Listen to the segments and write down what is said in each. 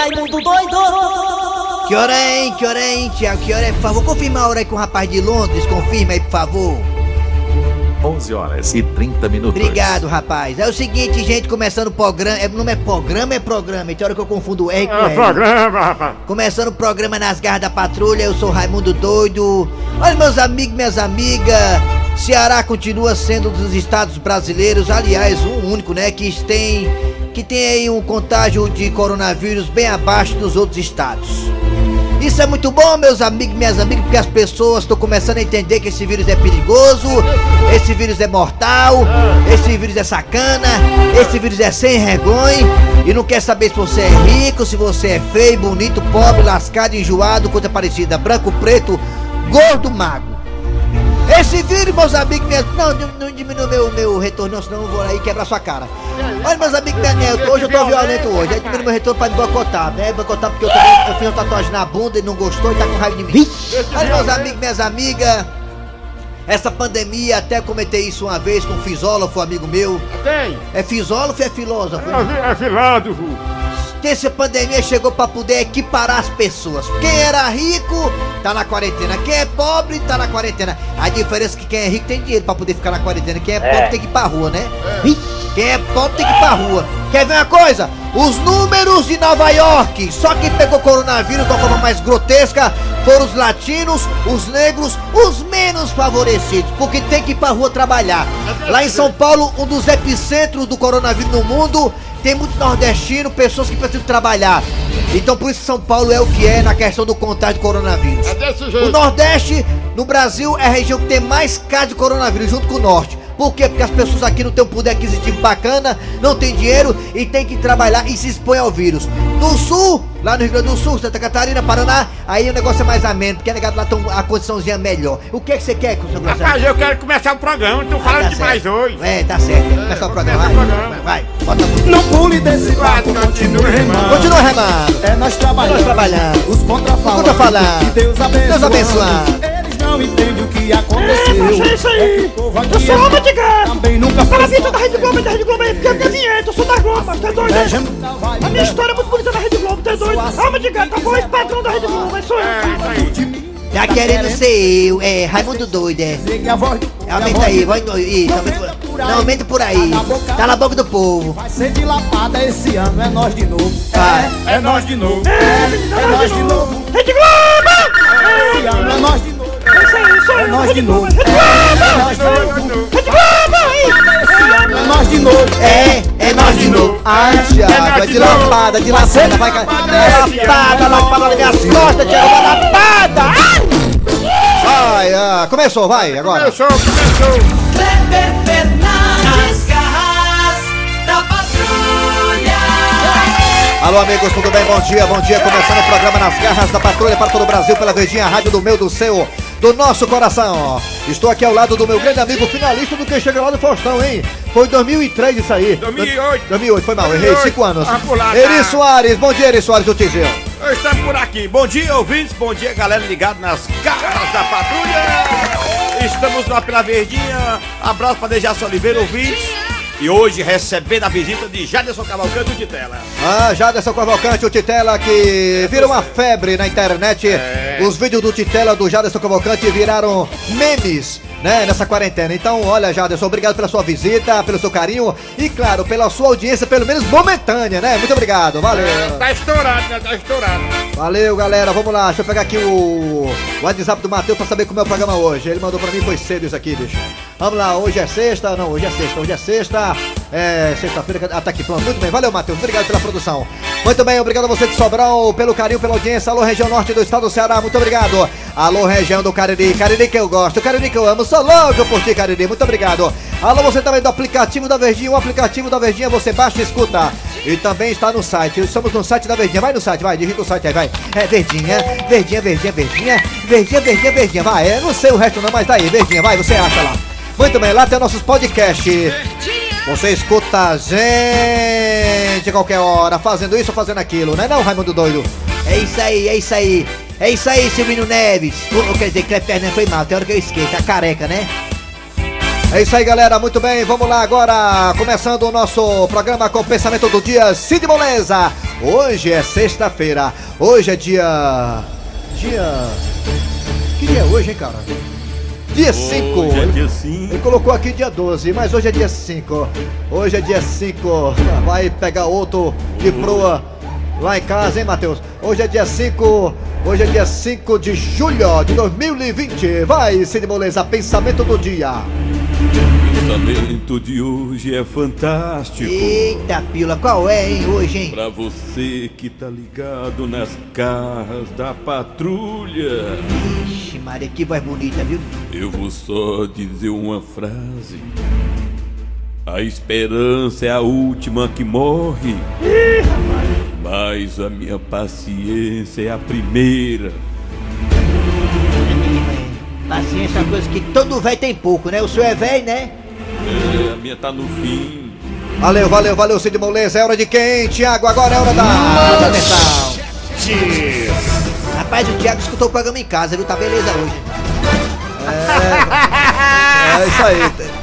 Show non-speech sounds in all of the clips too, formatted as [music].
Raimundo doido! Que hora é, hein? Que hora é, hein, Tiago? Que hora é? Por favor, confirma a hora aí com o rapaz de Londres. Confirma aí, por favor. 11 horas e 30 minutos. Obrigado, rapaz. É o seguinte, gente, começando o programa. É, não é programa, é programa. Tem hora que eu confundo o R com É L. programa, rapaz. Começando o programa Nas Garras da Patrulha, eu sou Raimundo Doido. Olha, meus amigos, minhas amigas. Ceará continua sendo um dos estados brasileiros, aliás, um único, né? Que tem, que tem aí um contágio de coronavírus bem abaixo dos outros estados. Isso é muito bom, meus amigos minhas amigas, porque as pessoas estão começando a entender que esse vírus é perigoso, esse vírus é mortal, esse vírus é sacana, esse vírus é sem vergonha e não quer saber se você é rico, se você é feio, bonito, pobre, lascado, enjoado, coisa parecida, branco, preto, gordo, magro. Esse vírus, meus amigos, minhas... não, não, não diminui meu, meu retorno, não, senão eu vou aí quebrar sua cara. Olha, meus amigos, minha, minha, hoje eu tô violento hoje. Aí diminui meu retorno pra me boicotar, né? Boicotar porque eu, também, eu fiz uma tatuagem na bunda e não gostou e tá com raiva de mim. Olha, meus amigos, minhas amigas. Essa pandemia, até comentei isso uma vez com um fisólogo, amigo meu. Tem. É fisólogo ou é filósofo? É, é filósofo. Que essa pandemia chegou pra poder equiparar as pessoas. Quem era rico tá na quarentena, quem é pobre tá na quarentena. A diferença é que quem é rico tem dinheiro pra poder ficar na quarentena, quem é pobre tem que ir pra rua, né? Quem é pobre tem que ir pra rua. Quer ver uma coisa? Os números de Nova York, só quem pegou coronavírus de uma forma mais grotesca foram os latinos, os negros, os menos favorecidos, porque tem que ir pra rua trabalhar. Lá em São Paulo, um dos epicentros do coronavírus no mundo, tem muito nordestino, pessoas que precisam trabalhar. Então por isso São Paulo é o que é na questão do contágio de coronavírus. É desse O jeito. Nordeste, no Brasil, é a região que tem mais casos de coronavírus, junto com o Norte. Por quê? Porque as pessoas aqui não têm um poder aquisitivo bacana, não tem dinheiro e tem que trabalhar e se expõe ao vírus. No Sul, lá no Rio Grande do Sul, Santa Catarina, Paraná, aí o negócio é mais ameno, porque negado lá tem a condiçãozinha melhor. O que é que você quer com o seu Rapaz, eu quero começar o programa, tô falando Tá demais certo. hoje. É, tá certo. Começa o programa. Vai, o programa. vai, bota a música. Não pule desse barco, continue remando. Continua remando. É nós trabalhando. Nós trabalhando. Os contrafalantes. contrafalantes. Que Deus abençoe. Deus abençoando. Não entendem o que aconteceu. É, mas é isso aí. povo aqui Eu sou é alma de gato. Também nunca Fala a foi vinheta da Rede Globo, da Rede Globo aí, porque é minha vinheta, eu sou da Globo, mas tá doido? Beijando na vai, A minha história é muito bonita da Rede Globo, tá doido? Alma de gato, a voz padrão da Rede Globo, é só eu. É, isso aí. mim. Tá querendo ser eu, é Raimundo doido, é. É Aumenta aí, vai. Deus. Isso, aumenta por, não, aumenta por aí. Tá na boca do povo. Vai ser dilatada esse ano, é nós de novo. Vai. É, é nós de novo. É, é nós de novo. Rede Globo! Esse ano é nós de novo. É isso aí, É nós de novo. É nós de novo. É nós de novo. É, é nós de novo. Ai, Thiago, é nós de lapada, de lapada, vai cair. Lapada, lapada nas minhas costas, Thiago, lapada. Ai, ai, começou, vai, agora. Começou, começou. Kleber Fernandes, garras da patrulha. Alô, amigos, tudo bem? Bom dia, bom dia. Começando o programa Nas Garras da Patrulha para todo o Brasil, pela Verdinha Rádio do meu, do seu, do nosso coração. Estou aqui ao lado do meu grande amigo finalista do que chega lá do Faustão, hein? Foi 2003 isso aí. 2008. 2008, foi mal, errei 2008. 5 anos. Ah, por lá, Eri tá. Soares, bom dia, Eri Soares do Tizil. Estamos por aqui. Bom dia, ouvintes. Bom dia, galera ligado nas garras da patrulha. Estamos lá pela Verdinha. Abraço para Dejaci Oliveira, ouvintes. E hoje recebendo a visita de Jaderson Cavalcante de tela. Ah, Jaderson Cavalcante, o Titela que vira uma febre na internet. Os vídeos do Titela do Jaderson Cavalcante viraram memes. Né, nessa quarentena. Então, olha, Jaderson, obrigado pela sua visita, pelo seu carinho e, claro, pela sua audiência, pelo menos momentânea, né? Muito obrigado, valeu. Tá estourado, né? Tá estourado. Valeu, galera. Vamos lá. Deixa eu pegar aqui o o WhatsApp do Matheus pra saber como é o programa hoje. Ele mandou pra mim, foi cedo isso aqui, bicho. Vamos lá. Hoje é sexta. Não, hoje é sexta. Hoje é sexta. É sexta-feira. Ah, tá pronto. Muito bem. Valeu, Matheus. Obrigado pela produção. Muito bem. Obrigado a você de Sobral pelo carinho, pela audiência. Alô, região norte do estado do Ceará. Muito obrigado. Alô, região do Cariri. Cariri que eu gosto. Cariri que eu amo. Sou louco por ti, Cariri. Muito obrigado. Alô, você também do aplicativo da Verdinha. O aplicativo da Verdinha você baixa e escuta. E também está no site. Estamos no site da Verdinha. Vai no site, vai. Digita o site aí, vai. É Verdinha, Verdinha, Verdinha, Verdinha. Verdinha, Verdinha, Verdinha. Vai. Não sei o resto não, mas tá aí. Verdinha, vai. Você acha lá. Muito bem, lá tem nossos podcasts. Você escuta a gente a qualquer hora, fazendo isso ou fazendo aquilo, não é não, Raimundo Doido? É isso aí, é isso aí. É isso aí, Silvino Neves. Quer dizer, Cleber Fernandes foi mal, tem hora que eu esqueço, a careca, né? É isso aí, galera. Muito bem, vamos lá agora. Começando o nosso programa com o pensamento do dia Cid Moleza. Hoje é sexta-feira. Hoje é dia. Dia. Que dia é hoje, hein, cara? Dia 5. Hoje é dia 5. Ele colocou aqui dia 12, mas hoje é dia 5. Hoje é dia 5. Vai pegar outro de proa lá em casa, hein, Matheus? Hoje é dia 5. Hoje é dia 5 de julho de 2020. Vai, Cid Moleza, pensamento do dia. O pensamento de hoje é fantástico. Eita, pila, qual é, hein, hoje, hein? Pra você que tá ligado nas carras da patrulha, Ixi, Maria, que voz bonita, viu? eu vou só dizer uma frase. A esperança é a última que morre. Mas a minha paciência é a primeira. Paciência é uma coisa que todo velho tem pouco, né? O senhor é velho, né? A minha tá no fim. Valeu, valeu, valeu, Cid Moleza. É hora de quem, Tiago? Agora é hora da. Rapaz, o Thiago escutou o programa em casa, viu? Tá beleza hoje. [laughs] É, é isso aí.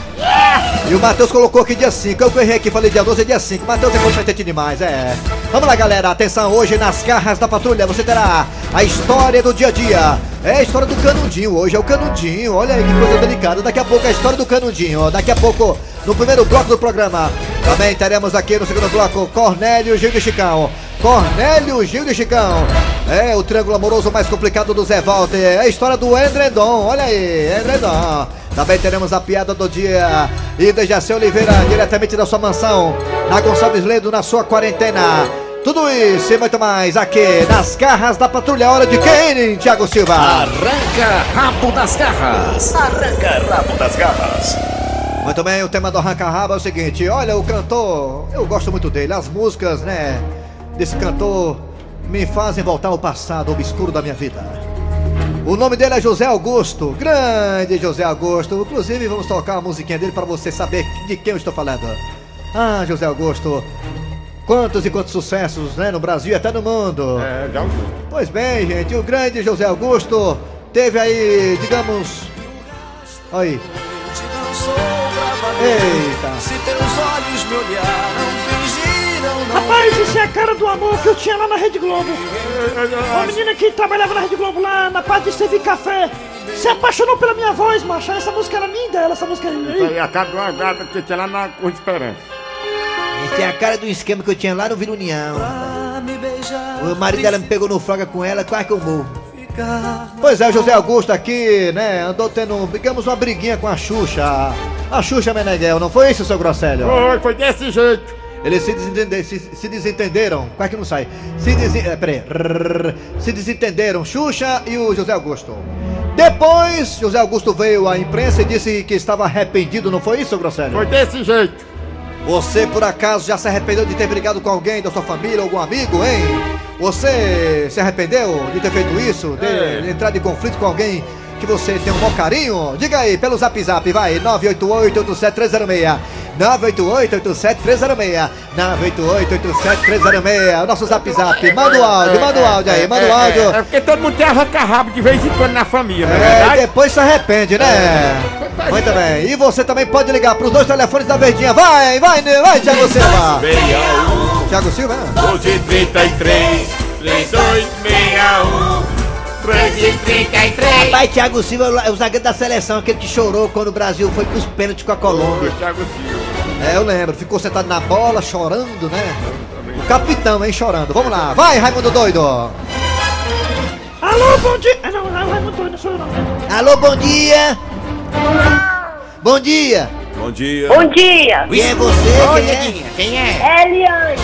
E o Matheus colocou aqui dia 5. Eu que errei aqui, falei dia 12 é dia 5. Matheus é competente demais, é. Vamos lá, galera. Atenção, hoje nas carras da patrulha você terá a história do dia a dia. É a história do canudinho. Hoje é o canudinho. Olha aí que coisa delicada. Daqui a pouco é a história do canudinho. Daqui a pouco, no primeiro bloco do programa, também teremos aqui no segundo bloco Cornélio Gil de Chicão. Cornélio Gil de Chicão. É o triângulo amoroso mais complicado do Zé Walter. É a história do Endredon. Olha aí, Endredon. Também teremos a piada do dia. E de Jacé Oliveira, diretamente da sua mansão, na Gonçalves Ledo, na sua quarentena. Tudo isso e muito mais aqui nas garras da patrulha. Hora de quem, Thiago Silva? Arranca rabo das garras. Arranca rabo das garras. Muito bem, o tema do Arranca Rabo é o seguinte: olha, o cantor, eu gosto muito dele, as músicas, né, desse cantor me fazem voltar ao passado obscuro da minha vida. O nome dele é José Augusto, grande José Augusto. Inclusive, vamos tocar a musiquinha dele para você saber de quem eu estou falando. Ah, José Augusto, quantos e quantos sucessos, né, no Brasil e até no mundo. É, já. Pois bem, gente, o grande José Augusto teve aí, digamos. Aí. Eita. Rapaz, isso é a cara do amor que eu tinha lá na Rede Globo. Uma menina que trabalhava na Rede Globo lá na parte de servir café. Se apaixonou pela minha voz, macho. Essa música era minha dela, essa música Isso aí. aí é a cara de uma gata que tinha lá na Cruz de Esperança. Esse é a cara do esquema que eu tinha lá no Vila União. O marido dela me pegou no flaga com ela, quase que eu morro. Pois é, o José Augusto aqui, né, andou tendo, digamos, uma briguinha com a Xuxa. A Xuxa Meneghel, não foi isso, seu Grosselho? Foi, foi desse jeito. Eles se, desentende- se, se desentenderam. Quase que não sai. Se, desen, é, peraí. Rrr. se desentenderam Xuxa e o José Augusto. Depois, José Augusto veio à imprensa e disse que estava arrependido, não foi isso, seu Grosselho? Foi desse jeito. Você, por acaso, já se arrependeu de ter brigado com alguém da sua família, algum amigo, hein? Você se arrependeu de ter feito isso? De, É. de entrar em conflito com alguém que você tem um bom carinho? Diga aí, pelo zap zap, vai, 988-87306. 988-87306. 988-87306. O nosso zap zap. Manda o áudio, manda o áudio aí, manda o É, áudio. É, é porque todo mundo tem arranca-rabo de vez em quando na família, não é É, e depois se arrepende, né? Muito bem. E você também pode ligar pros dois telefones da Verdinha. Vai, vai, vai, Thiago Silva. 61 Thiago Silva, né? 1233 3261 1333 Rapaz, Thiago Silva é o zagueiro da seleção, aquele que chorou quando o Brasil foi pros pênaltis com a Colômbia. Thiago Silva. É, eu lembro. Ficou sentado na bola, chorando, né? O capitão, hein, chorando. Vamos lá. Vai, Raimundo Doido. Alô, bom dia. Ah, não, não, Raimundo Doido, não sou eu não. Alô, bom dia. Bom dia. Bom dia. Bom dia, Quem é você? Quem é? Eliane.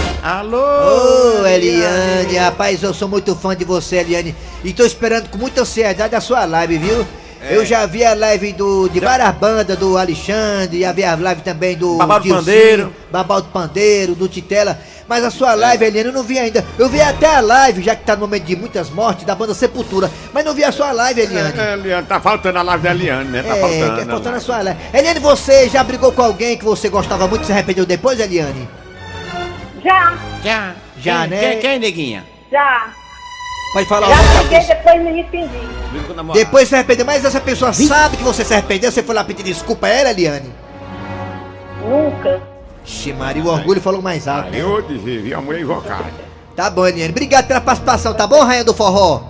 Ô, Eliane, rapaz, eu sou muito fã de você, Eliane. E tô esperando com muita ansiedade a sua live, viu? Eu já vi a live do, de várias bandas, do Alexandre, já vi a live também do Dilcinho, Pandeiro. Babau do Pandeiro, do Titela. Mas a sua live, Eliane, eu não vi ainda. Eu vi até a live, já que tá no momento de muitas mortes, da banda Sepultura. Mas não vi a sua live, Eliane. É, Eliane, tá faltando a live da Eliane, né? Tá É, faltando. é faltando a sua live. Eliane, você já brigou com alguém que você gostava muito e se arrependeu depois, Eliane? Já, Já. Já, quem, né? Quem, quem, neguinha? já. Pode falar Já pessoa. depois me arrependi. Depois se arrependeu, mas essa pessoa sabe que você se arrependeu, você foi lá pedir desculpa a ela, Eliane? Nunca. Ixi, Maria, o orgulho falou mais alto. Aí eu disse, vi a mulher invocada. Tá bom, Eliane. Obrigado pela participação, tá bom, rainha do forró?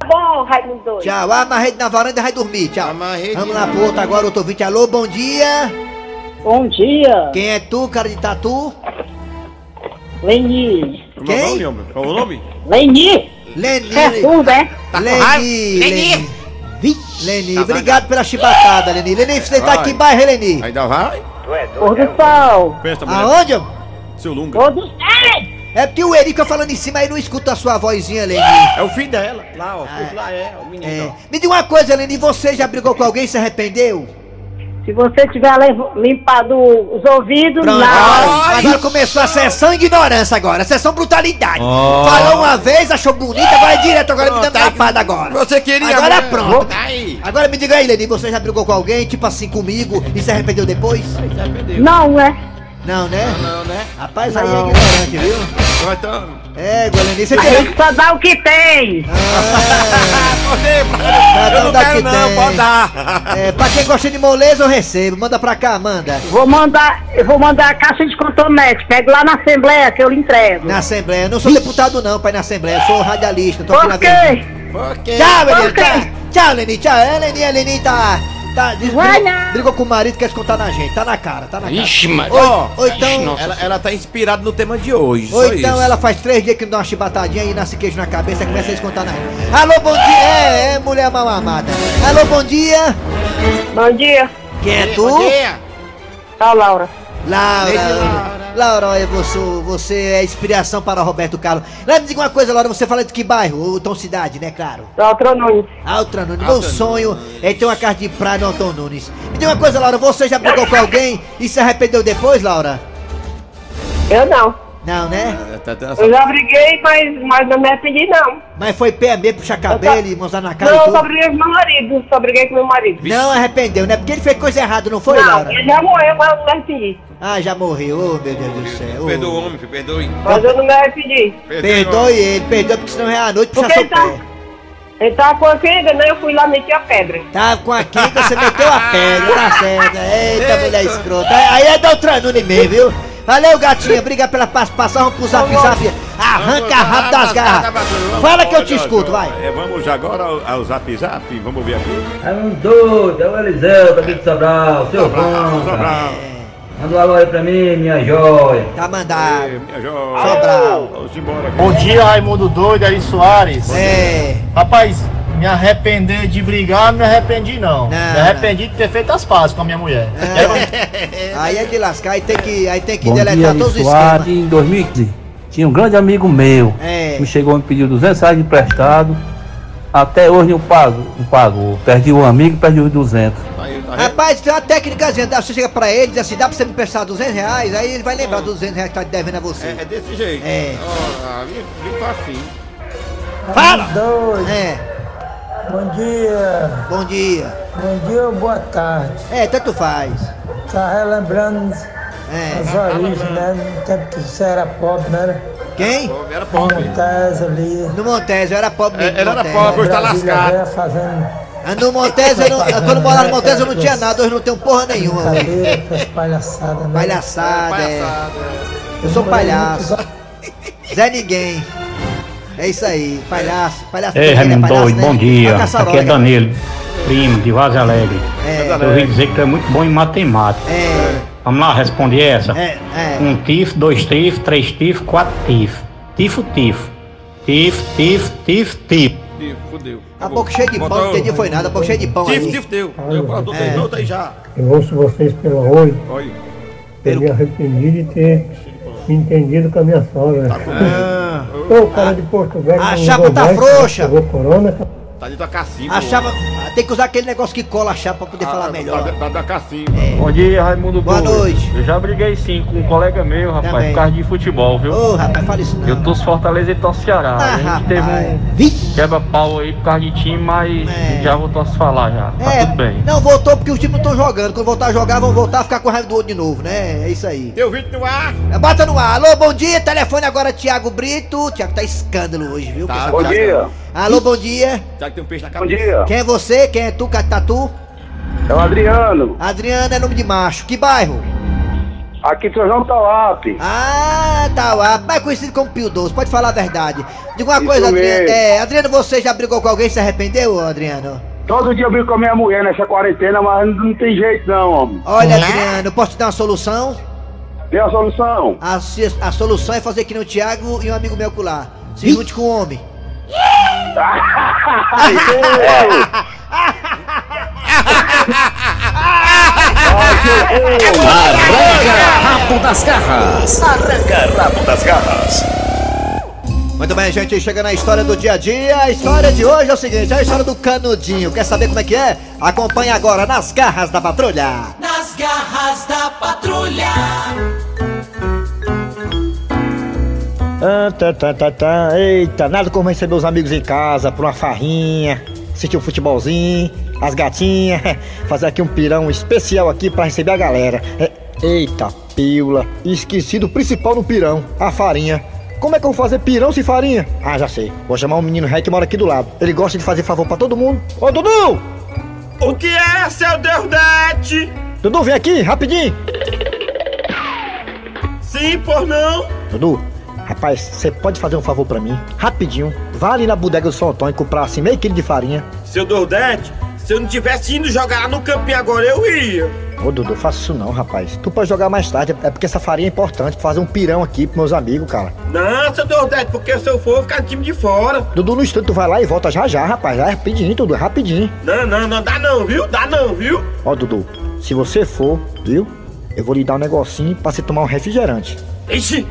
Tá bom, Raimundo doido. Tchau. Amarra a rede na varanda e vai dormir. Tchau. Amarra a rede. Vamos lá pro outro agora, outro ouvinte. Alô, bom dia. Bom dia, Quem é tu, cara de tatu? Leni. Como é o Quem? nome? Qual é o nome? Leni, Leni. é tu, né? Tá com raiva? Leni. Leni. Leni, Tá obrigado pela chibatada, Leni. Leni, você tá aqui em bairro, Leni? Ainda vai? Pôr do sol. Pensa, mulher. Aonde? ó? Seu Lunga. Pôr do sol. É porque o Eri fica falando em cima aí não escuta a sua vozinha, Leni. É o filho dela. Lá, ó. Lá é, o menino. É. Me diga uma coisa, Leni, você já brigou com alguém e se arrependeu? Se você tiver limpado os ouvidos, Pronto. não. Agora, agora começou a sessão ignorância agora, a sessão brutalidade. Falou uma vez, achou bonita, vai direto agora me dando Pronto, lapada agora. Você queria. Agora né? pronto. Aí. Agora me diga aí, Leni, você já brigou com alguém, tipo assim, comigo, e se arrependeu depois? Se arrependeu. Não, né? Não, né? Não, né? Rapaz, aí é Não. ignorante, viu? Então, então. É, Guarani, você tem... só dá o que tem. Ah, Cada eu não dá quero que não, tem. pode dar. é, pra quem gosta de moleza, eu recebo. Manda pra cá, manda. Vou mandar, eu vou mandar a caixa de cotonete. Pego lá na Assembleia que eu lhe entrego. Na Assembleia. Eu não sou deputado não, pai, na Assembleia. Eu sou radialista, tô aqui na Por verdade. quê? Por quê? Tchau, Leni. Por quê? Tchau, tchau, Leni. Tchau. É, Leni tá... tá Vai brigou, com o marido, quer descontar na gente. Tá na cara, tá na cara. Ixi, Maria. Ou, ou então... Ela, ela tá inspirada no tema de hoje. Ou então isso. ela faz três dias que não dá uma chibatadinha e nasce queijo na cabeça e começa a descontar na gente. Alô, bom dia. É, é, mulher mal amada. Alô, bom dia. Bom dia. Quem é tu? Bom dia. Tá, Laura. Laura, Laura, Laura, olha, você, você é inspiração para Roberto Carlos. Laura, me diga uma coisa, Laura, você fala de que bairro? Ou Tom Cidade, né, claro? Doutor Nunes. Altra Nunes. Meu Altra sonho é ter uma casa de praia no Alton Nunes. Me diga uma coisa, Laura, você já brigou com alguém e se arrependeu depois, Laura? Eu não. Não, né? É, tá- tá- Eu já briguei, mas, mas não me arrependi, não. Mas foi pé mesmo, puxar cabelo e mostrar na cara não, eu só briguei com meu marido. Só briguei com meu marido. Não arrependeu, né? Porque ele fez coisa errada, não foi, não, Laura? ele já morreu, mas eu não me arrependi. Ah, já morreu, oh, meu Deus do céu. oh. Perdoa o homem, filho, perdoe. Mas eu não me arrependi. Perdoe ele, perdoe, porque senão é a noite Porque seu ele tá, pé. ele tava com a quenga, né? Eu fui lá meter a pedra. Tava com a quinta, você meteu a pedra, tá certo. Eita, mulher escrota. Aí é Nunes mesmo, viu? Valeu, gatinha. Obrigado pela participação. Vamos pro zap zap. Arranca rabo das garras. Fala que eu te escuto, vai. É, vamos agora ao, ao zap zap, vamos ver aqui. É um doido, é o Eliseu daqui de Sobral, seu Sobral, bom, Sobral. cara. Manda um alô aí pra mim, minha joia. Tá mandado. Minha joia. Sobral. Vamos embora aqui. Bom dia, Raimundo Doido, Ari Soares. É. Rapaz, me arrepender de brigar, não me arrependi não. Não, me arrependi de ter feito as pazes com a minha mulher. É. [laughs] Aí é de lascar, aí tem que, aí tem que Bom dia, deletar Ari todos os Soares. esquemas. Em 2015, tinha um grande amigo meu, É. me chegou e me pediu 200 reais de emprestado. Até hoje não pago, não pagou. Perdi um amigo, perdi os 200. Aí, tá? Rapaz, tem uma técnicazinha, dá- você chega pra ele e diz assim, dá pra você me prestar 200 reais, aí ele vai lembrar dos 200 reais que tá devendo a você. É, é desse jeito. É. Ó, ali, ali tá assim. Fala! Doido, É, bom dia, bom dia. bom dia ou boa tarde. É, tanto faz. Tá relembrando É. as origens, né? No tempo que você era pobre, né? Quem? Era pobre. Montes ali. No Montes, eu era pobre mesmo. É, ele era pobre. Hoje tá lascado. velha fazendo Ah, No Montes, eu não, quando eu morava no Montes eu não tinha nada, hoje não tenho porra nenhuma. essas palhaçadas, né? Palhaçada, é. Palhaçada. Eu sou palhaço. [laughs] Zé Ninguém. É isso aí, palhaço, palhaço. Ei, também, né? Raimundo Palhaço, né? bom dia. Aqui é né? Danilo, primo de Vaza Alegre. É, Eu ouvi dizer que tu é muito bom em matemática. é, Vamos lá, responde essa. é, é. Um tifo, dois tifos, três tifos, quatro tifos. Tifo, tifo. Tifo, tifo, tifo, tifo. Ih, Fudeu. A boca cheia de pão, não entendi foi nada, a boca cheia de pão Tif, aí. tif, deu. Deu pra doutor, É. aí já. Eu ouço vocês pelo oi. Olha. Eu me arrependi de ter me entendido com a minha sogra. Ah, Ô, cara de Porto Velho. A não chapa tá frouxa. Corona, Tá dentro da cacimba. a chapa, tem que usar aquele negócio que cola a chapa pra poder falar melhor. Pra, pra dar cacimba. Bom dia, Raimundo Boa Boa noite. Eu já briguei sim com um colega meu, rapaz, Também. por causa de futebol, viu? Ô, rapaz, fala isso não. Eu torço Fortaleza e torço Ceará. Ah, a gente rapaz. teve um quebra-pau aí por causa de time, mas já voltou a se falar já. Tá É, tudo bem. não voltou porque os times não estão jogando. Quando voltar a jogar, vão voltar a ficar com raiva do outro de novo, né? É isso aí. Teu vídeo no ar. Bota no ar. Alô, bom dia. Telefone agora, Thiago Brito. Thiago tá escândalo hoje, viu? Tá, bom dia. Alô, bom dia. Que tem um peixe na Bom cabeça. dia. Quem é você? Quem é tu, Catatu? É o Adriano, Adriano é nome de macho. Que bairro? Aqui São João Tauap. Ah, tá lá. Mais conhecido como Pio Doce. Pode falar a verdade. Diga uma Isso coisa, Adriano. É, Adriano, você já brigou com alguém e se arrependeu, Adriano? Todo dia eu brigo com a minha mulher nessa quarentena, mas não tem jeito não, homem. Olha, Adriano, posso te dar uma solução? Dê a solução. A, solução é fazer que nem o Thiago e um amigo meu lá. Se junte com o homem. [laughs] [laughs] Arranca rabo das garras. Arranca rabo das garras. Muito bem, gente, chega na história do dia a dia. A história de hoje é o seguinte: é a história do canudinho. Quer saber como é que é? Acompanhe agora nas garras da patrulha. Nas garras da patrulha. Ah, tá, tá, tá, tá. Eita, nada como receber os amigos em casa pra uma farrinha, assistir um futebolzinho, as gatinhas, [laughs] fazer aqui um pirão especial aqui pra receber a galera. É, eita, pílula. Esqueci do principal no pirão, a farinha. Como é que eu vou fazer pirão sem farinha? Ah, já sei. Vou chamar um menino rei que mora aqui do lado. Ele gosta de fazer favor pra todo mundo. Ô, Dudu! O que é, seu Deus Dudu, vem aqui, rapidinho. Sim, por não? Dudu, rapaz, você pode fazer um favor pra mim? Rapidinho. Vá ali na bodega do São Antônio e comprar assim meio quilo de farinha. Seu Dordete, se eu não tivesse indo jogar lá no campinho agora, eu ia. Ô Dudu, faça isso não, rapaz. Tu pode jogar mais tarde, é porque essa farinha é importante pra fazer um pirão aqui pros meus amigos, cara. Não, seu Dordete, porque se eu for, eu vou ficar do time de fora. Dudu, no instante tu vai lá e volta já já, rapaz. É rapidinho, Dudu, é rapidinho. Não, não, não dá não, viu? Dá não, viu? Ó, Dudu, se você for, viu? Eu vou lhe dar um negocinho pra você tomar um refrigerante. Ixi,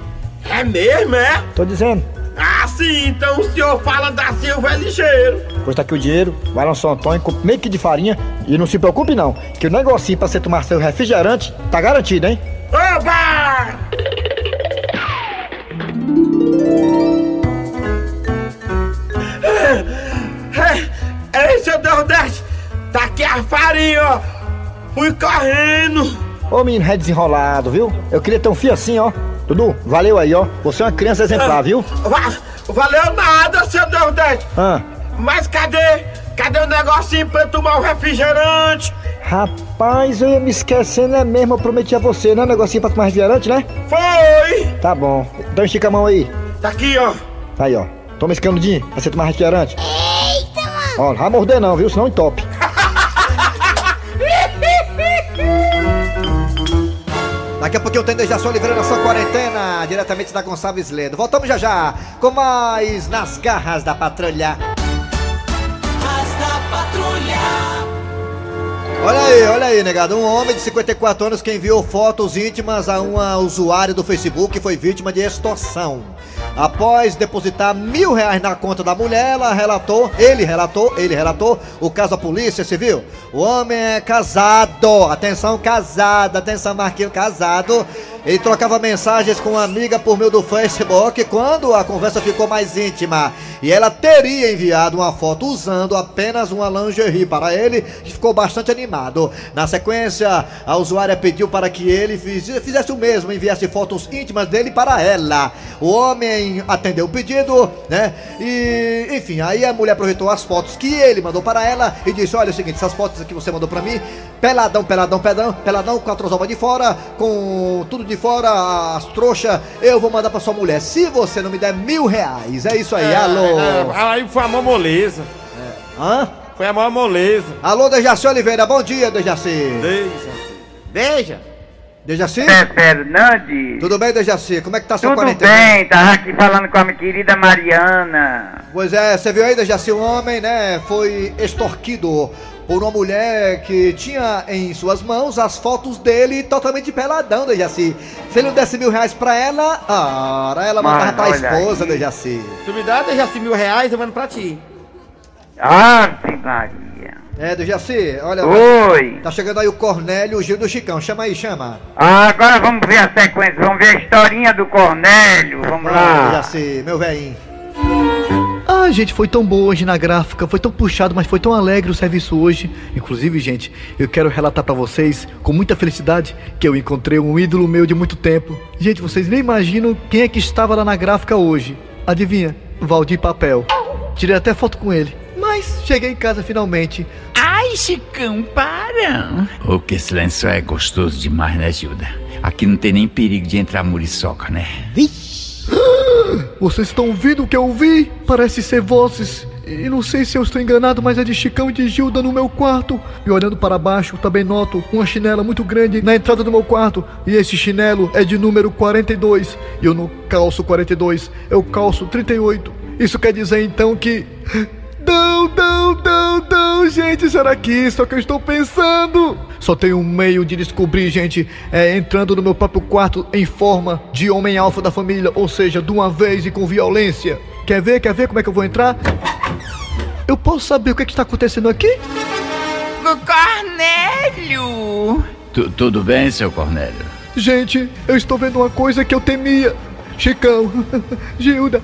é mesmo, é? Tô dizendo. Ah, sim, então o senhor fala da Silva é ligeiro. Pois tá aqui o dinheiro, vai lá no São Antônio, compra meio quilo de farinha e não se preocupe não, que o negocinho pra você tomar seu refrigerante tá garantido, hein? Oba! Ei, seu Dordete, tá aqui a farinha, ó. Fui correndo. Ô menino ré desenrolado, viu? Eu queria ter um filho assim, ó. Dudu, valeu aí, ó. Você é uma criança exemplar, viu? Va- valeu nada, seu Dordete. Ah, Mas cadê? Cadê o negocinho pra eu tomar o refrigerante? rapaz, eu ia me esquecendo, é mesmo, eu prometi a você, né? Um negocinho pra tomar refrigerante, né? Foi! Tá bom. Então estica a mão aí. Tá aqui, ó. Aí, ó. Toma esse canudinho pra você tomar refrigerante. Eita, mano. Ó, não vai morder não, viu? Senão entope. Daqui a pouquinho tem Dejaci Oliveira na sua quarentena, diretamente da Gonçalves Ledo. Voltamos já já com mais nas garras da patrulha. Garras da patrulha. Olha aí, olha aí, negado. Um homem de 54 anos que enviou fotos íntimas a uma usuária do Facebook foi vítima de extorsão. Após depositar mil reais na conta da mulher, ela relatou, ele relatou, ele relatou o caso à polícia civil. O homem é casado, atenção, casado, atenção, Marquinhos, casado. Ele trocava mensagens com uma amiga por meio do Facebook quando a conversa ficou mais íntima. E ela teria enviado uma foto usando apenas uma lingerie para ele, que ficou bastante animado. Na sequência, a usuária pediu para que ele fiz- fizesse o mesmo, enviasse fotos íntimas dele para ela. O homem atendeu o pedido, né? E, enfim, aí a mulher aproveitou as fotos que ele mandou para ela e disse: Olha, é o seguinte, essas fotos que você mandou para mim, peladão, peladão, peladão, peladão, com a trozoba de fora, com tudo de fora, as trouxas, eu vou mandar para sua mulher. Se você não me der mil reais, é isso aí, alô. É, aí foi a maior moleza. Hã? Foi a maior moleza. Alô, Dejaci Oliveira, bom dia, Dejaci. Veja. Dejaci? É Fernandes. Tudo bem, Dejaci? Como é que tá sua Tudo quarentena? bem, tava aqui falando com a minha querida Mariana. Pois é, você viu aí, Dejaci, um homem, né, foi extorquido por uma mulher que tinha em suas mãos as fotos dele totalmente peladão, Dejaci. Se ele não desse mil reais pra ela, ah, ela mandava pra esposa, aí. Dejaci. Tu me dá, Dejaci, mil reais, eu mando pra ti. Ave Maria. É, do Jaci, olha. Oi. Tá chegando aí o Cornélio, o Gil do Chicão. Chama aí, chama. Ah, agora vamos ver a sequência, vamos ver a historinha do Cornélio, vamos Ah, lá. Jaci, meu velhinho. Ah, gente, foi tão bom hoje na gráfica, foi tão puxado, mas foi tão alegre o serviço hoje. Inclusive, gente, eu quero relatar pra vocês, com muita felicidade, que eu encontrei um ídolo meu de muito tempo. Gente, vocês nem imaginam quem é que estava lá na gráfica hoje. Adivinha? Valdir Papel. Tirei até foto com ele. Mas cheguei em casa finalmente. Ai, Chicão, para! O que esse lençol é gostoso demais, né, Gilda? Aqui não tem nem perigo de entrar muriçoca, né? [gasps] Vocês estão ouvindo o que eu ouvi? Parece ser vozes. E não sei se eu estou enganado, mas é de Chicão e de Gilda no meu quarto. E olhando para baixo, também noto uma chinela muito grande na entrada do meu quarto. E esse chinelo é de número 42. E eu não calço 42, eu calço 38. Isso quer dizer então que. Não, não, não, não, gente, será que isso é o que eu estou pensando? Só tem um meio de descobrir, gente, é entrando no meu próprio quarto em forma de homem alfa da família, ou seja, de uma vez e com violência. Quer ver? Quer ver como é que eu vou entrar? Eu posso saber o que, é que está acontecendo aqui? Cornélio! Tu- tudo bem, seu Cornélio? Gente, eu estou vendo uma coisa que eu temia. Chicão, [laughs] Gilda,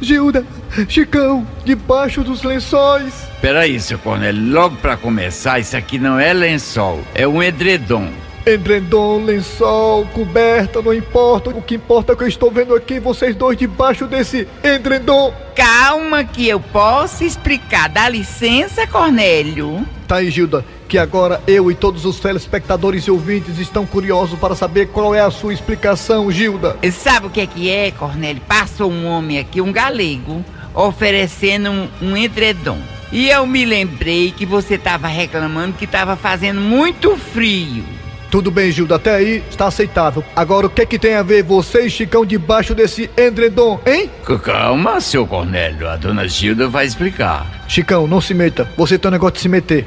Gilda, Chicão, debaixo dos lençóis. Peraí, seu Cornélio, logo pra começar, isso aqui não é lençol, é um edredom. Edredom, lençol, coberta, não importa. O que importa é que eu estou vendo aqui vocês dois debaixo desse edredom. Calma que eu posso explicar. Dá licença, Cornélio. Tá aí, Gilda, que agora eu e todos os telespectadores e ouvintes estão curiosos para saber qual é a sua explicação, Gilda. E Sabe o que é que é, Cornélio? Passou um homem aqui, um galego, oferecendo um, um edredom. E eu me lembrei que você estava reclamando que estava fazendo muito frio. Tudo bem, Gilda, até aí está aceitável. Agora, o que é que tem a ver você e Chicão debaixo desse edredom, hein? Calma, seu Cornélio, a dona Gilda vai explicar. Chicão, não se meta. Você tem um negócio de se meter.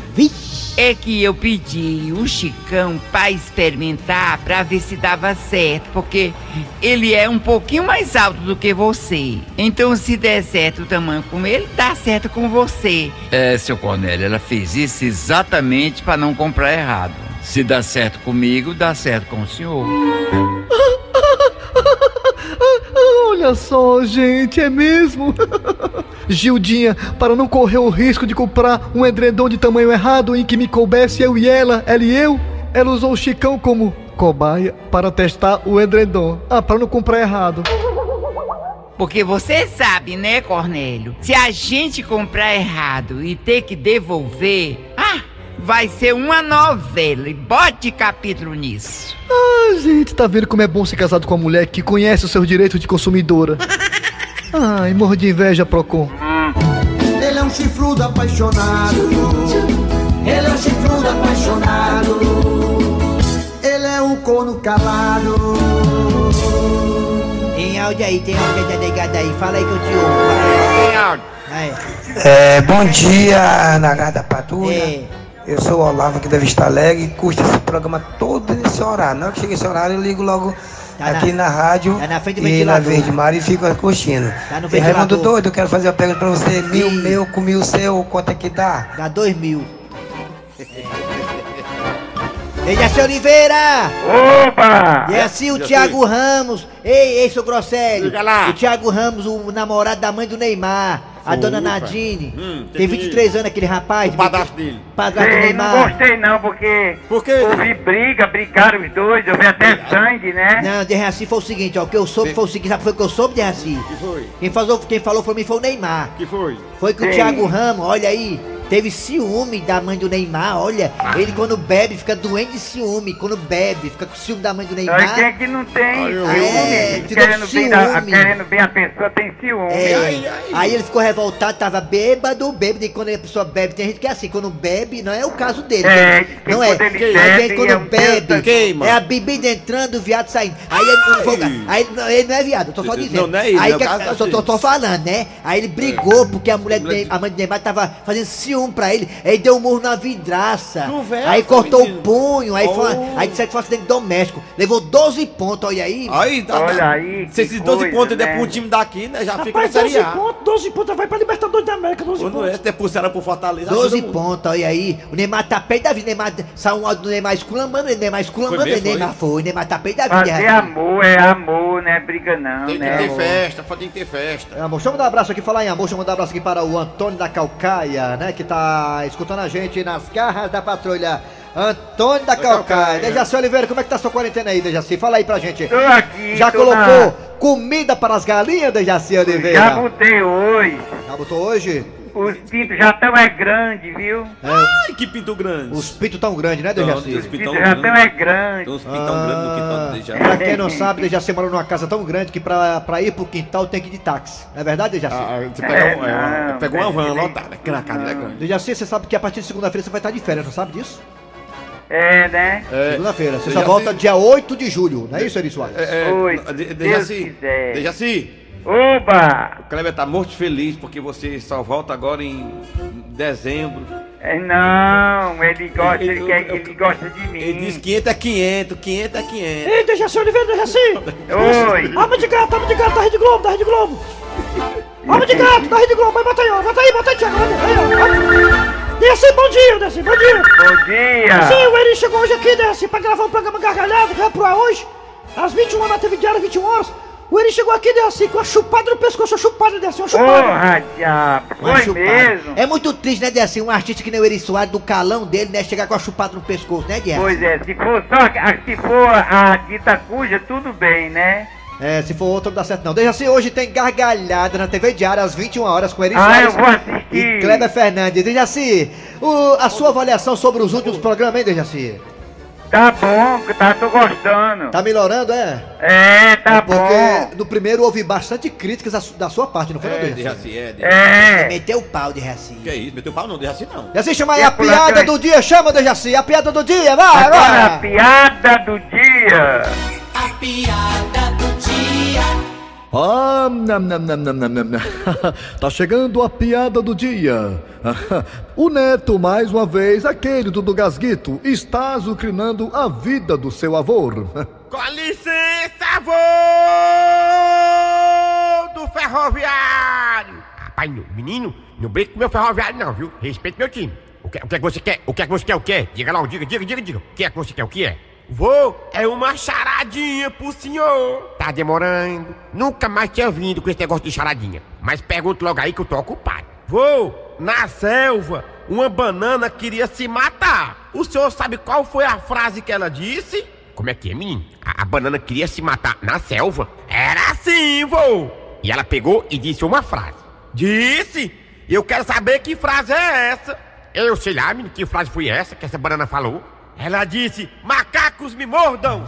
É que eu pedi o Chicão pra experimentar pra ver se dava certo, porque ele é um pouquinho mais alto do que você. Então, se der certo o tamanho com ele, dá certo com você. É, seu Cornélio, ela fez isso exatamente pra não comprar errado. Se dá certo comigo, dá certo com o senhor. Olha só, gente, é mesmo? [laughs] Gildinha, para não correr o risco de comprar um edredom de tamanho errado em que me coubesse eu e ela, ela e eu, ela usou o Chicão como cobaia para testar o edredom. Ah, para não comprar errado. Porque você sabe, né, Cornélio? Se a gente comprar errado e ter que devolver, vai ser uma novela. E bote capítulo nisso. Ah, gente, tá vendo como é bom ser casado com uma mulher que conhece os seus direitos de consumidora? [laughs] Ai, morro de inveja, Procon. Ele é um chifrudo apaixonado. Ele é um chifrudo apaixonado. Ele é um corno calado. Tem áudio aí, tem áudio da negada aí. Fala aí que eu te ouvo. Tem áudio. Aí. É, bom dia, Nagada Patrulha. É. Eu sou o Olavo aqui da Vista Alegre e curto esse programa todo nesse horário. Na hora que chega esse horário, eu ligo logo Tá na- aqui na, rádio tá na frente do e na. Verde Mar e fico curtindo. Tá no E Raimundo. Doido, eu quero fazer uma pergunta pra você. Mil meu com mil seu, quanto é que dá? Dá dois mil. Ei, Jaci Oliveira! Opa! E assim o Jaci. Thiago Ramos. Ei, ei, seu Grosselio. Diga lá. O Thiago Ramos, o namorado da mãe do Neymar. A dona Nadine. Hum, tem que 23 anos aquele rapaz. O padrasto dele. Padrasto Ei, não Neymar. gostei não, porque Por quê? houve briga, brigaram os dois, houve até sangue, né? Não, de Reaci foi o seguinte, ó. O que eu soube foi o seguinte, sabe o que eu soube, de Reaci? que foi? Quem falou, quem falou foi mim foi o Neymar. que foi? Foi que o Sim. Thiago Ramos, olha aí, teve ciúme da mãe do Neymar, olha. Ele quando bebe fica doente de ciúme. Quando bebe, fica com ciúme da mãe do Neymar. quem é que não tem Ai, eu- ciúme? É, querendo, com bem da, ciúme. querendo bem a pessoa tem ciúme. É, aí ele ficou revoltado, tava bêbado, bêbado, e quando a pessoa bebe, tem gente que é assim, quando bebe, não é o caso dele. É, né? não é. bebe, gente quando é um bebe, Queima. é a bebida entrando, o viado saindo. Aí ele não, aí ele não- ele não é viado, eu tô só Não, dizendo. não é ele, aí é o que- eu tô, tô, tô falando, né? Aí ele brigou porque a mulher, a mãe de Neymar tava fazendo ciúme um pra ele, ele deu um murro na vidraça. Conversa, aí cortou menino. o punho, aí, foi, Oh. aí disseram que foi um acidente doméstico. Levou 12 pontos, olha aí. Aí, tá, Olha aí, Se que esses 12 coisa, pontos der né? pra um time daqui, né? Já fica na Rapaz, Série 12 A. pontos, 12 pontos, vai pra Libertadores da América, 12 Quando pontos. é, der pulseira pro Fortaleza. 12 ajuda muito. pontos, olha aí. O Neymar tá perto da vida. Neymar saiu um áudio do Neymar esculambando, Neymar esculambando, Foi mesmo, Neymar foi. O Neymar tá perto da vida. Fazer amor é amor, não é briga não, Tem que né? ter festa, tem que ter festa. É, amor, deixa eu mandar um abraço aqui, falar em amor, deixa eu mandar um abraço aqui para o Antônio da Calcaia, né, que tá escutando a gente nas garras da patrulha. Antônio da, Calcaia. Dejaci Oliveira, como é que tá sua quarentena aí, Dejaci? Fala aí pra gente. Tô aqui, Já tô colocou na- comida para as galinhas, Dejaci Oliveira? Já botei hoje. Já botou hoje? Os pintos já estão é grande, viu? É, Ai, que pinto grande. os pitos tão grandes, né, Dejaci? os pintos já estão é grande. grande. Tem uns pitão grandes no quintal do Ah, Dejaci. pra quem não sabe, Dejaci mora numa casa tão grande que pra, pra ir pro quintal tem que ir de táxi. Não é verdade, Dejaci? Ah, você pegou, É, é, uma, não, pegou uma van lotada, aquela casa é grande. Dejaci, você sabe que a partir de segunda-feira você vai estar de férias, não sabe disso? É, né? É, Segunda-feira. Você só volta dia 8 de julho, não é isso, Eri Soares? É, é, Oi, de- Deus Dejaci. Dejaci, Oba! o Kleber tá morto feliz porque você só volta agora em dezembro. É, não, ele gosta, Ele- ele, quer- eu- ele gosta de mim. Ele diz 500 é 500, 500 é 500. Ei, Dejaci Oliveira, Dejaci! Oi! [laughs] Alma de gato, alma de gato, da Rede Globo, da Rede Globo! Alma de gato, da Rede Globo, vai, bota aí, ó, bota aí, bota aí, Thiago, aí, ó. Dejaci, bom dia, Dejaci, bom dia! Bom dia! Sim, o Eri chegou hoje aqui, Dejaci, pra gravar um programa gargalhado, que vai pro ar hoje, às 21 na TV Diária, 21 horas. O Eri chegou aqui, Dejaci, com a chupada no pescoço, a chupada, Dejaci, uma chupada. Porra, diabo! Foi chupada. mesmo? É muito triste, né, Dejaci? Um artista que nem o Eri Soares, do calão dele, né? Chegar com a chupada no pescoço, né, Dejaci? Pois é, se for só a- se for a dita cuja, tudo bem, né? É, se for outro não dá certo não. Dejaci, hoje tem gargalhada na TV Diária às 21 horas com Eri Ah, eu vou assistir. e Kleber Fernandes. Dejaci, o, a sua avaliação sobre os últimos programas, hein, Dejaci? Tá bom, tá, tô gostando. Tá melhorando, é? É, tá Porque bom. no primeiro houve bastante críticas da su- da sua parte, não foi, não, É, Dejaci? Dejaci, é. Dejaci. É. Meteu o pau, Dejaci. Que isso, meteu pau não, Dejaci não. Dejaci, chama aí a a piada do dia, chama, Dejaci, a piada do dia, vai, Agora a vai! piada do dia. A piada do dia. Ah, nam, nam, nam, nam, nam, nam. [laughs] tá chegando a piada do dia. [laughs] o neto, mais uma vez, aquele do, do Gasguito, está azucrinando a vida do seu avô. [laughs] Com licença, avô do ferroviário. Rapaz, no- menino, não brinque com meu ferroviário não, viu? Respeite meu time. O que, o que é que você quer? O que é que você quer o quê? Diga lá, diga, diga, diga, diga. O que é que você quer? O que é? Vô, é uma charadinha pro senhor. Tá demorando. Nunca mais tinha vindo com esse negócio de charadinha. Mas pergunta logo aí que eu tô ocupado. Vô, na selva, uma banana queria se matar. O senhor sabe qual foi a frase que ela disse? Como é que é, menino? A, a banana queria se matar na selva? Era assim, vô. E ela pegou e disse uma frase. Disse? Eu quero saber que frase é essa. Eu sei lá, menino, que frase foi essa que essa banana falou? Ela disse: macacos me mordam.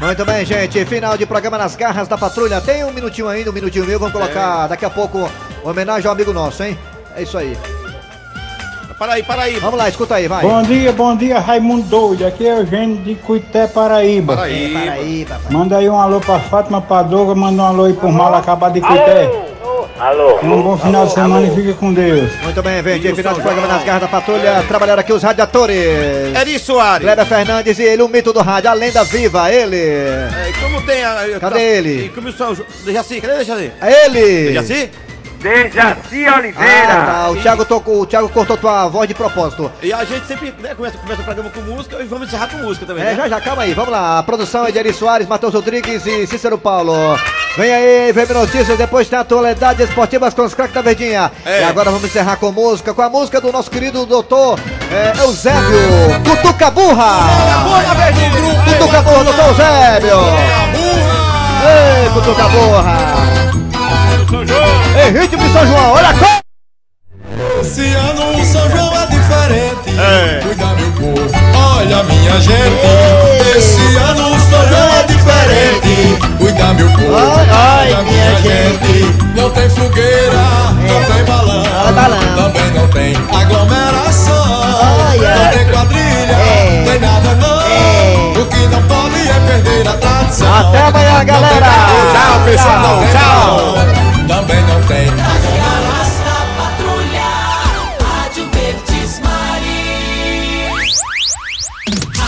Muito bem, gente. Final de programa nas garras da patrulha. Tem um minutinho ainda, um minutinho meu. Vamos colocar daqui a pouco homenagem ao amigo nosso, hein? É isso aí. Para aí, para aí. Vamos lá, escuta aí, vai. Bom dia, bom dia, Raimundo Doido. Aqui é Eugênio de Cuité, Paraíba. Paraíba. Paraíba, pai. Manda aí um alô pra Fátima Padoga, manda um alô aí pro mal acabado de Cuité. Alô? Um bom final de semana e fique com Deus. Muito bem, gente. Final de programa nas garras da patrulha. Trabalharam aqui os radiadores. Eri Soares. Kleber Fernandes e ele, o mito do rádio, a lenda viva, ele. É, e como tem a. Cadê tá- ele? E como São. Dejaci, cadê Dejaci? É ele. Dejaci? Dejaci Ah, Oliveira. tá. O Thiago, tocou, o Thiago cortou tua voz de propósito. E a gente sempre né, começa, começa o programa com música e vamos encerrar com música também. É, né? já já, calma aí, vamos lá. A produção é de Eri Soares, Matheus Rodrigues e Cícero Paulo. Vem aí, vem notícias, depois tem atualidades esportivas com os craques da Verdinha. É. E agora vamos encerrar com música, com a música do nosso querido doutor é, Eusébio Cutuca Burra. Cutuca Burra, doutor Eusébio. Ei, Cutuca Burra. São João. Ei, ritmo São João, olha a cor! Esse ano o São João é diferente. É. Cuida meu povo, olha minha gente. Esse ano o São João é diferente. Cuida meu povo, ai, ai, olha minha, minha gente. gente. Não tem fogueira, é. não tem balão, é balão, também não tem aglomeração. Ai, não tem quadrilha, é. tem nada não. É. O que não pode é perder a tradição. Até amanhã, galera. Tchau, pessoal. Tchau também não tem.